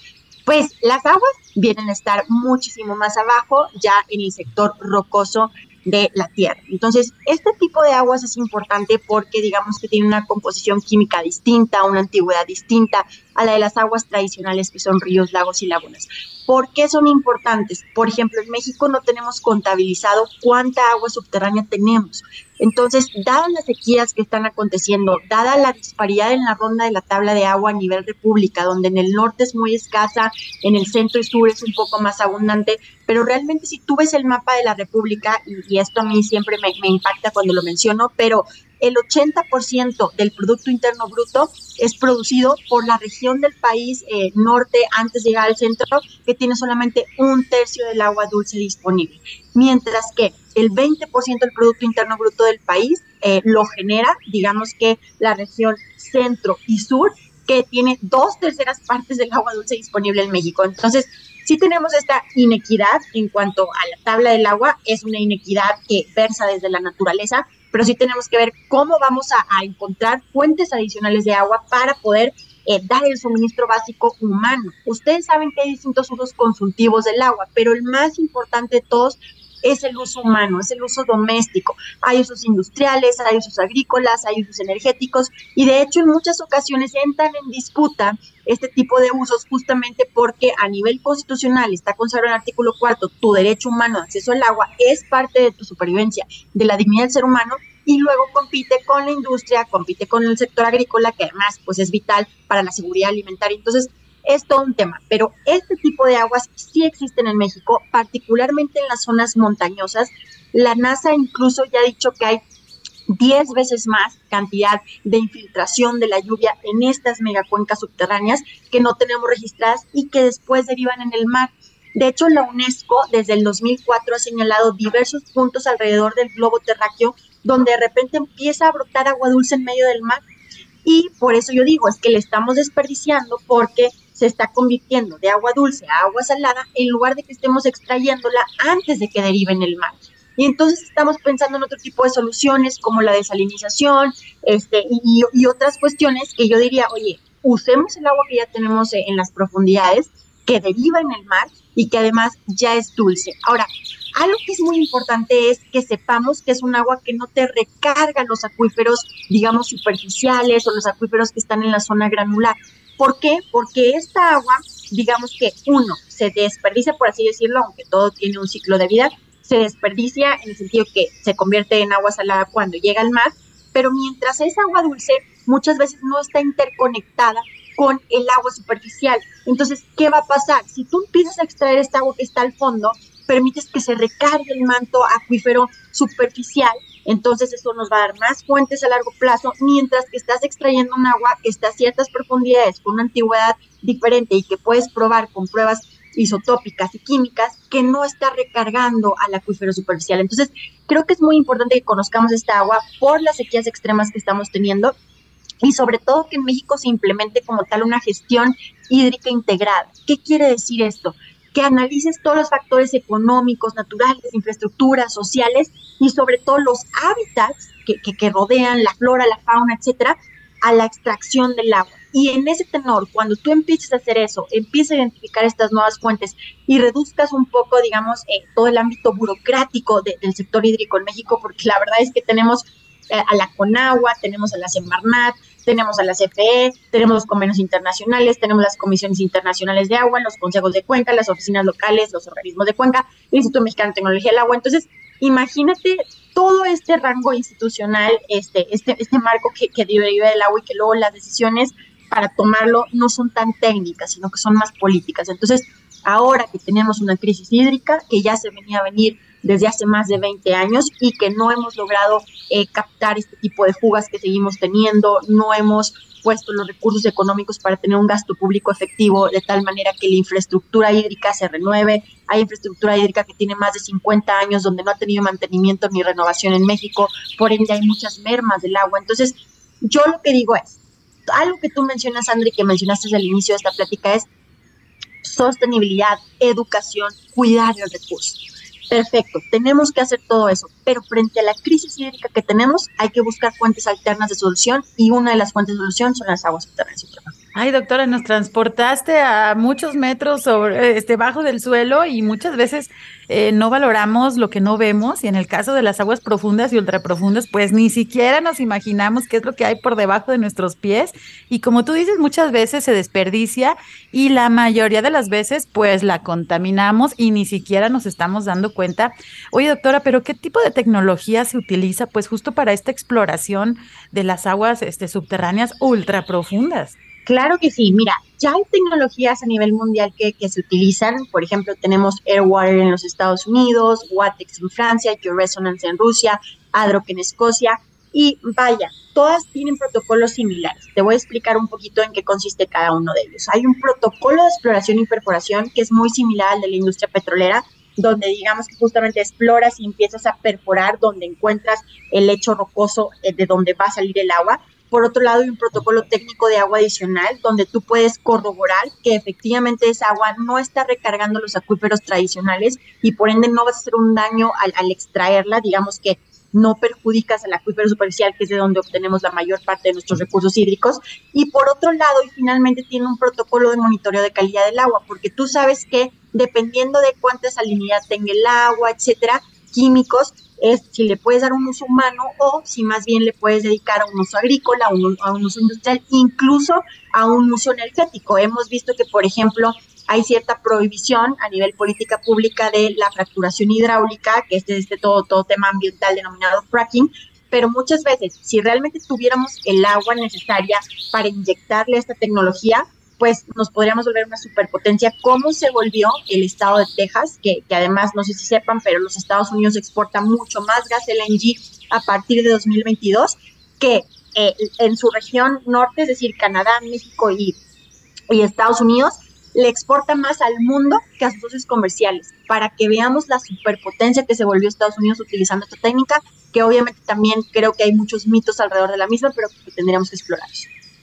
Pues las aguas vienen a estar muchísimo más abajo, ya en el sector rocoso de la tierra. Entonces, este tipo de aguas es importante porque digamos que tiene una composición química distinta, una antigüedad distinta a la de las aguas tradicionales que son ríos, lagos y lagunas. ¿Por qué son importantes? Por ejemplo, en México no tenemos contabilizado cuánta agua subterránea tenemos. Entonces, dadas las sequías que están aconteciendo, dada la disparidad en la ronda de la tabla de agua a nivel república, donde en el norte es muy escasa, en el centro y sur es un poco más abundante, pero realmente si tú ves el mapa de la república, y, esto a mí siempre me, me impacta cuando lo menciono, pero el 80% del Producto Interno Bruto es producido por la región del país eh, norte antes de llegar al centro, que tiene solamente un tercio del agua dulce disponible. Mientras que el 20% del Producto Interno Bruto del país eh, lo genera, digamos que la región centro y sur, que tiene dos terceras partes del agua dulce disponible en México. Entonces, sí tenemos esta inequidad en cuanto a la tabla del agua, es una inequidad que versa desde la naturaleza, pero sí tenemos que ver cómo vamos a, encontrar fuentes adicionales de agua para poder eh, dar el suministro básico humano. Ustedes saben que hay distintos usos consultivos del agua, pero el más importante de todos es el uso humano, es el uso doméstico. Hay usos industriales, hay usos agrícolas, hay usos energéticos y de hecho en muchas ocasiones entran en disputa este tipo de usos justamente porque a nivel constitucional está consagrado en el artículo cuarto, tu derecho humano de acceso al agua es parte de tu supervivencia, de la dignidad del ser humano y luego compite con la industria, compite con el sector agrícola que además pues es vital para la seguridad alimentaria. Entonces, es todo un tema, pero este tipo de aguas sí existen en México, particularmente en las zonas montañosas. La NASA incluso ya ha dicho que hay 10 veces más cantidad de infiltración de la lluvia en estas megacuencas subterráneas que no tenemos registradas y que después derivan en el mar. De hecho, la UNESCO desde el 2004 ha señalado diversos puntos alrededor del globo terráqueo donde de repente empieza a brotar agua dulce en medio del mar. Y por eso yo digo, es que le estamos desperdiciando porque se está convirtiendo de agua dulce a agua salada en lugar de que estemos extrayéndola antes de que derive en el mar. Y entonces estamos pensando en otro tipo de soluciones como la desalinización este, y, y otras cuestiones que yo diría, oye, usemos el agua que ya tenemos en las profundidades, que deriva en el mar y que además ya es dulce. Ahora, algo que es muy importante es que sepamos que es un agua que no te recarga los acuíferos, digamos, superficiales o los acuíferos que están en la zona granular. ¿Por qué? Porque esta agua, digamos que uno, se desperdicia, por así decirlo, aunque todo tiene un ciclo de vida, se desperdicia en el sentido que se convierte en agua salada cuando llega al mar, pero mientras es agua dulce, muchas veces no está interconectada con el agua superficial. Entonces, ¿qué va a pasar? Si tú empiezas a extraer esta agua que está al fondo, permites que se recargue el manto acuífero superficial entonces eso nos va a dar más fuentes a largo plazo, mientras que estás extrayendo un agua que está a ciertas profundidades con una antigüedad diferente y que puedes probar con pruebas isotópicas y químicas que no está recargando al acuífero superficial. Entonces, creo que es muy importante que conozcamos esta agua por las sequías extremas que estamos teniendo y sobre todo que en México se implemente como tal una gestión hídrica integrada. ¿Qué quiere decir esto? Analices todos los factores económicos, naturales, infraestructuras, sociales y sobre todo los hábitats que, rodean la flora, la fauna, etcétera, a la extracción del agua. Y en ese tenor, cuando tú empieces a hacer eso, empieces a identificar estas nuevas fuentes y reduzcas un poco, digamos, eh, todo el ámbito burocrático del sector hídrico en México, porque la verdad es que tenemos a la Conagua, tenemos a la Semarnat, tenemos a la CFE, tenemos los convenios internacionales, tenemos las comisiones internacionales de agua, los consejos de cuenca, las oficinas locales, los organismos de cuenca, el Instituto Mexicano de Tecnología del Agua. Entonces, imagínate todo este rango institucional, este, este, este marco que, que deriva del agua y que luego las decisiones para tomarlo no son tan técnicas, sino que son más políticas. Entonces, ahora que tenemos una crisis hídrica que ya se venía a venir desde hace más de 20 años y que no hemos logrado eh, captar este tipo de fugas que seguimos teniendo, no hemos puesto los recursos económicos para tener un gasto público efectivo de tal manera que la infraestructura hídrica se renueve. Hay infraestructura hídrica que tiene más de 50 años donde no ha tenido mantenimiento ni renovación en México, por ende hay muchas mermas del agua. Entonces, yo lo que digo es, algo que tú mencionas, André, que mencionaste al inicio de esta plática es sostenibilidad, educación, cuidar el recurso. Perfecto, tenemos que hacer todo eso, pero frente a la crisis hídrica que tenemos, hay que buscar fuentes alternas de solución y una de las fuentes de solución son las aguas subterráneas. Ay, doctora, nos transportaste a muchos metros sobre, este, bajo del suelo y muchas veces eh, no valoramos lo que no vemos y en el caso de las aguas profundas y ultraprofundas, pues ni siquiera nos imaginamos qué es lo que hay por debajo de nuestros pies y como tú dices, muchas veces se desperdicia y la mayoría de las veces pues la contaminamos y ni siquiera nos estamos dando cuenta. Oye, doctora, pero ¿qué tipo de tecnología se utiliza pues justo para esta exploración de las aguas este, subterráneas ultraprofundas? Claro que sí, mira, ya hay tecnologías a nivel mundial que, se utilizan, por ejemplo, tenemos Airwater en los Estados Unidos, Watex en Francia, Georesonance en Rusia, Adroc en Escocia, y vaya, todas tienen protocolos similares. Te voy a explicar un poquito en qué consiste cada uno de ellos. Hay un protocolo de exploración y perforación que es muy similar al de la industria petrolera, donde digamos que justamente exploras y empiezas a perforar donde encuentras el lecho rocoso eh, de donde va a salir el agua por otro lado, hay un protocolo técnico de agua adicional donde tú puedes corroborar que efectivamente esa agua no está recargando los acuíferos tradicionales y por ende no vas a hacer un daño al, al extraerla, digamos que no perjudicas al acuífero superficial, que es de donde obtenemos la mayor parte de nuestros recursos hídricos. Y por otro lado, y finalmente tiene un protocolo de monitoreo de calidad del agua, porque tú sabes que dependiendo de cuánta salinidad tenga el agua, etcétera, químicos, es si le puedes dar un uso humano o si más bien le puedes dedicar a un uso agrícola, a un, a un uso industrial, incluso a un uso energético. Hemos visto que, por ejemplo, hay cierta prohibición a nivel política pública de la fracturación hidráulica, que es este todo, todo tema ambiental denominado fracking, pero muchas veces, si realmente tuviéramos el agua necesaria para inyectarle esta tecnología, pues nos podríamos volver una superpotencia, como se volvió el estado de Texas, que, además, no sé si sepan, pero los Estados Unidos exportan mucho más gas LNG a partir de 2022 que eh, en su región norte, es decir, Canadá, México y, y Estados Unidos, le exporta más al mundo que a sus socios comerciales, para que veamos la superpotencia que se volvió Estados Unidos utilizando esta técnica, que obviamente también creo que hay muchos mitos alrededor de la misma, pero que tendríamos que explorar.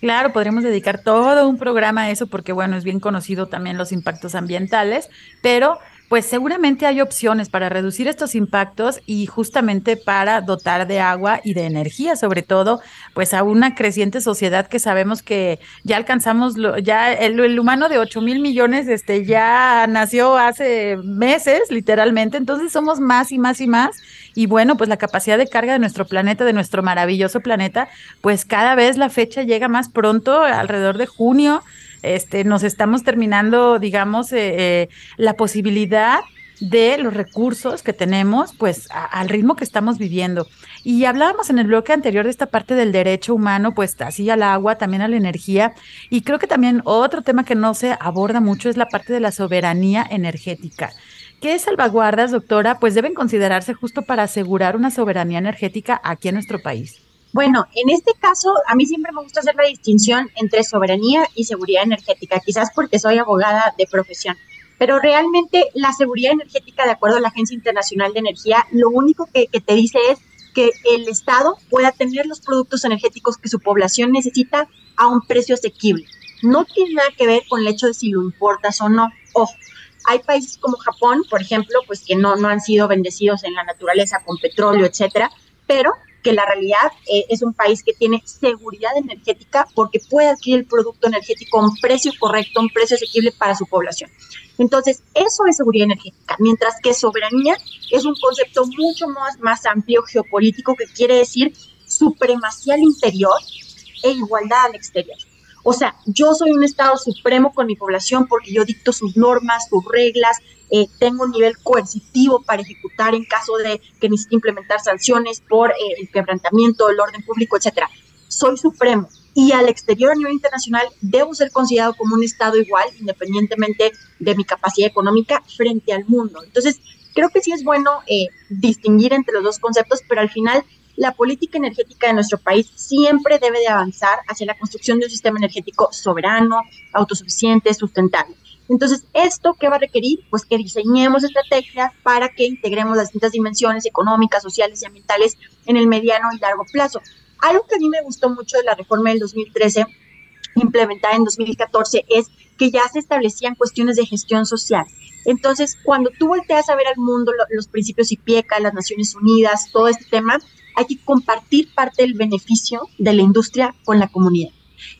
Claro, podríamos dedicar todo un programa a eso porque, bueno, es bien conocido también los impactos ambientales, pero pues seguramente hay opciones para reducir estos impactos y justamente para dotar de agua y de energía, sobre todo, pues a una creciente sociedad que sabemos que ya alcanzamos, lo, ya el, humano de 8 mil millones este, ya nació hace meses, literalmente, entonces somos más y más y más. Y bueno, pues la capacidad de carga de nuestro planeta, de nuestro maravilloso planeta, pues cada vez la fecha llega más pronto, alrededor de junio este, nos estamos terminando, digamos, eh, eh, la posibilidad de los recursos que tenemos, pues al ritmo que estamos viviendo. Y hablábamos en el bloque anterior de esta parte del derecho humano, pues así al agua, también a la energía. Y creo que también otro tema que no se aborda mucho es la parte de la soberanía energética. ¿Qué salvaguardas, doctora, pues deben considerarse justo para asegurar una soberanía energética aquí en nuestro país? Bueno, en este caso, a mí siempre me gusta hacer la distinción entre soberanía y seguridad energética, quizás porque soy abogada de profesión. Pero realmente la seguridad energética, de acuerdo a la Agencia Internacional de Energía, lo único que, te dice es que el Estado pueda tener los productos energéticos que su población necesita a un precio asequible. No tiene nada que ver con el hecho de si lo importas o no. Ojo, hay países como Japón, por ejemplo, pues que no, no han sido bendecidos en la naturaleza con petróleo, etcétera, pero que la realidad eh, es un país que tiene seguridad energética porque puede adquirir el producto energético a un precio correcto, un precio asequible para su población. Entonces, eso es seguridad energética, mientras que soberanía es un concepto mucho más, más amplio geopolítico que quiere decir supremacía al interior e igualdad al exterior. O sea, yo soy un Estado supremo con mi población porque yo dicto sus normas, sus reglas, eh, tengo un nivel coercitivo para ejecutar en caso de que necesite implementar sanciones por eh, el quebrantamiento del orden público, etcétera. Soy supremo y al exterior a nivel internacional debo ser considerado como un Estado igual, independientemente de mi capacidad económica frente al mundo. Entonces, creo que sí es bueno eh, distinguir entre los dos conceptos, pero al final la política energética de nuestro país siempre debe de avanzar hacia la construcción de un sistema energético soberano, autosuficiente, sustentable. Entonces, ¿esto qué va a requerir? Pues que diseñemos estrategias para que integremos las distintas dimensiones económicas, sociales y ambientales en el mediano y largo plazo. Algo que a mí me gustó mucho de la reforma del 2013, implementada en 2014, es que ya se establecían cuestiones de gestión social. Entonces, cuando tú volteas a ver al mundo, los principios IPIECA, las Naciones Unidas, todo este tema, hay que compartir parte del beneficio de la industria con la comunidad.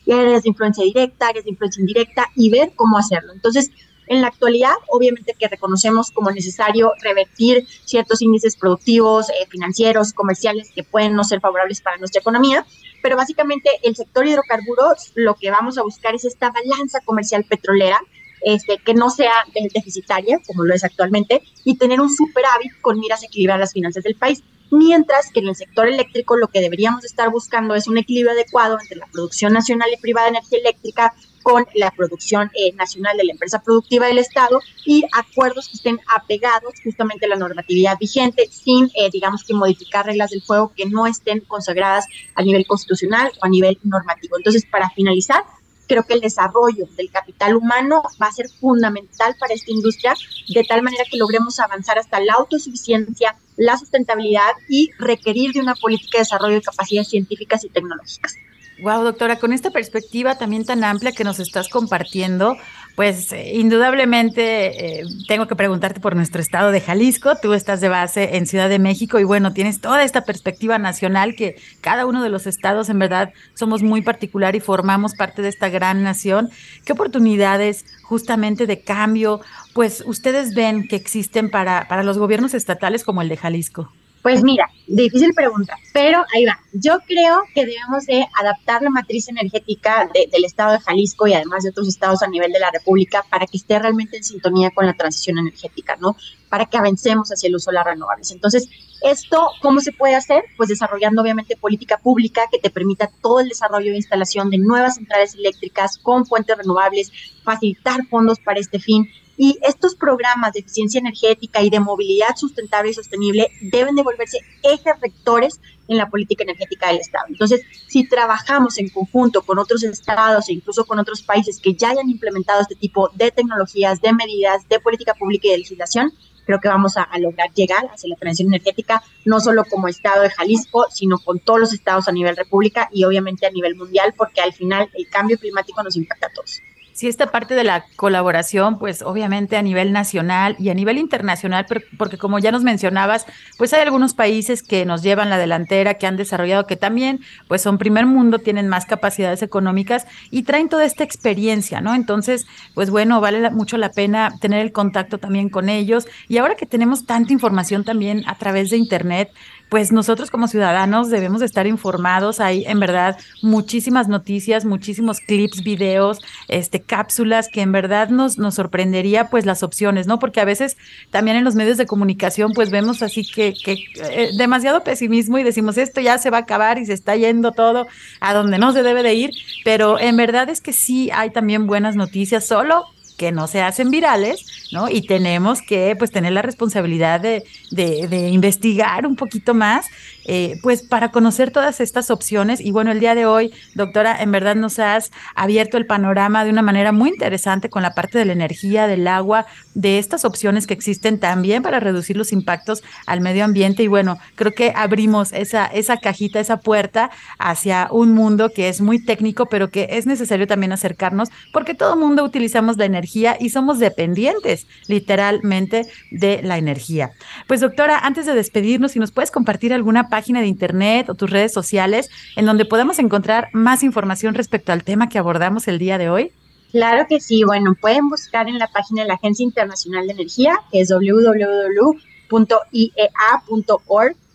Y áreas de influencia directa, áreas de influencia indirecta y ver cómo hacerlo. Entonces, en la actualidad, obviamente que reconocemos como necesario revertir ciertos índices productivos, eh, financieros, comerciales que pueden no ser favorables para nuestra economía, pero básicamente el sector hidrocarburos lo que vamos a buscar es esta balanza comercial petrolera este, que no sea deficitaria, como lo es actualmente, y tener un superávit con miras a equilibrar las finanzas del país. Mientras que en el sector eléctrico lo que deberíamos estar buscando es un equilibrio adecuado entre la producción nacional y privada de energía eléctrica con la producción eh, nacional de la empresa productiva del Estado y acuerdos que estén apegados justamente a la normatividad vigente sin, eh, digamos, que modificar reglas del juego que no estén consagradas a nivel constitucional o a nivel normativo. Entonces, para finalizar, creo que el desarrollo del capital humano va a ser fundamental para esta industria, de tal manera que logremos avanzar hasta la autosuficiencia, la sustentabilidad y requerir de una política de desarrollo de capacidades científicas y tecnológicas. Wow, doctora, con esta perspectiva también tan amplia que nos estás compartiendo, pues eh, indudablemente eh, tengo que preguntarte por nuestro estado de Jalisco. Tú estás de base en Ciudad de México y bueno, tienes toda esta perspectiva nacional que cada uno de los estados en verdad somos muy particular y formamos parte de esta gran nación. ¿Qué oportunidades justamente de cambio, pues ustedes ven que existen para, para los gobiernos estatales como el de Jalisco? Pues mira, difícil pregunta, pero ahí va. Yo creo que debemos de adaptar la matriz energética del estado de Jalisco y además de otros estados a nivel de la República para que esté realmente en sintonía con la transición energética, ¿no? Para que avancemos hacia el uso de las renovables. Entonces, ¿esto cómo se puede hacer? Pues desarrollando obviamente política pública que te permita todo el desarrollo e instalación de nuevas centrales eléctricas con fuentes renovables, facilitar fondos para este fin y estos programas de eficiencia energética y de movilidad sustentable y sostenible deben de volverse ejes rectores en la política energética del Estado. Entonces, si trabajamos en conjunto con otros estados e incluso con otros países que ya hayan implementado este tipo de tecnologías, de medidas, de política pública y de legislación, creo que vamos a, a, lograr llegar hacia la transición energética, no solo como estado de Jalisco, sino con todos los estados a nivel república y obviamente a nivel mundial, porque al final el cambio climático nos impacta a todos sí esta parte de la colaboración, pues obviamente a nivel nacional y a nivel internacional, porque como ya nos mencionabas, pues hay algunos países que nos llevan la delantera, que han desarrollado, que también pues son primer mundo, tienen más capacidades económicas y traen toda esta experiencia, ¿no? Entonces, pues bueno, vale mucho la pena tener el contacto también con ellos. Y ahora que tenemos tanta información también a través de Internet, pues nosotros como ciudadanos debemos estar informados. Hay en verdad muchísimas noticias, muchísimos clips, videos, este, cápsulas que en verdad nos, nos sorprendería pues las opciones, ¿no? Porque a veces también en los medios de comunicación pues vemos así que, que eh, demasiado pesimismo y decimos esto ya se va a acabar y se está yendo todo a donde no se debe de ir, pero en verdad es que sí hay también buenas noticias, solo que no se hacen virales, ¿no? Y tenemos que, pues, tener la responsabilidad de, de, de investigar un poquito más eh, pues para conocer todas estas opciones. Y bueno, el día de hoy, doctora, en verdad nos has abierto el panorama de una manera muy interesante con la parte de la energía, del agua, de estas opciones que existen también para reducir los impactos al medio ambiente. Y bueno, creo que abrimos esa, esa cajita, esa puerta hacia un mundo que es muy técnico, pero que es necesario también acercarnos porque todo mundo utilizamos la energía y somos dependientes literalmente de la energía. Pues doctora, antes de despedirnos, si nos puedes compartir alguna página de internet o tus redes sociales en donde podamos encontrar más información respecto al tema que abordamos el día de hoy? Claro que sí. Bueno, pueden buscar en la página de la Agencia Internacional de Energía, que es www.iea.org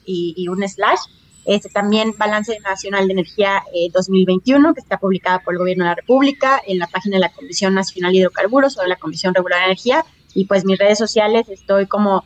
y, y un slash. Este, también Balance Nacional de Energía 2021, que está publicada por el Gobierno de la República en la página de la Comisión Nacional de Hidrocarburos o de la Comisión Regular de Energía. Y pues mis redes sociales estoy como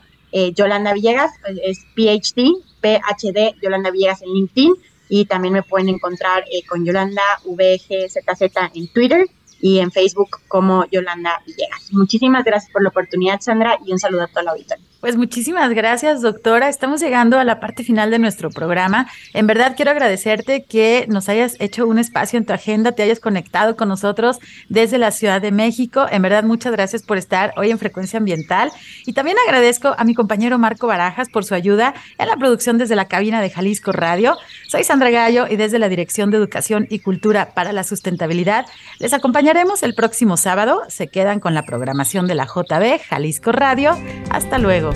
Yolanda Villegas, es PhD, PhD, Yolanda Villegas en LinkedIn. Y también me pueden encontrar con Yolanda VGZZ en Twitter y en Facebook como Yolanda Villegas. Muchísimas gracias por la oportunidad, Sandra, y un saludo a toda la auditoría. Pues muchísimas gracias, doctora. Estamos llegando a la parte final de nuestro programa. En verdad quiero agradecerte que nos hayas hecho un espacio en tu agenda, te hayas conectado con nosotros desde la Ciudad de México. En verdad, muchas gracias por estar hoy en Frecuencia Ambiental. Y también agradezco a mi compañero Marco Barajas por su ayuda en la producción desde la cabina de Jalisco Radio. Soy Sandra Gallo y desde la Dirección de Educación y Cultura para la Sustentabilidad les acompañaremos el próximo sábado. Se quedan con la programación de la JB Jalisco Radio. Hasta luego.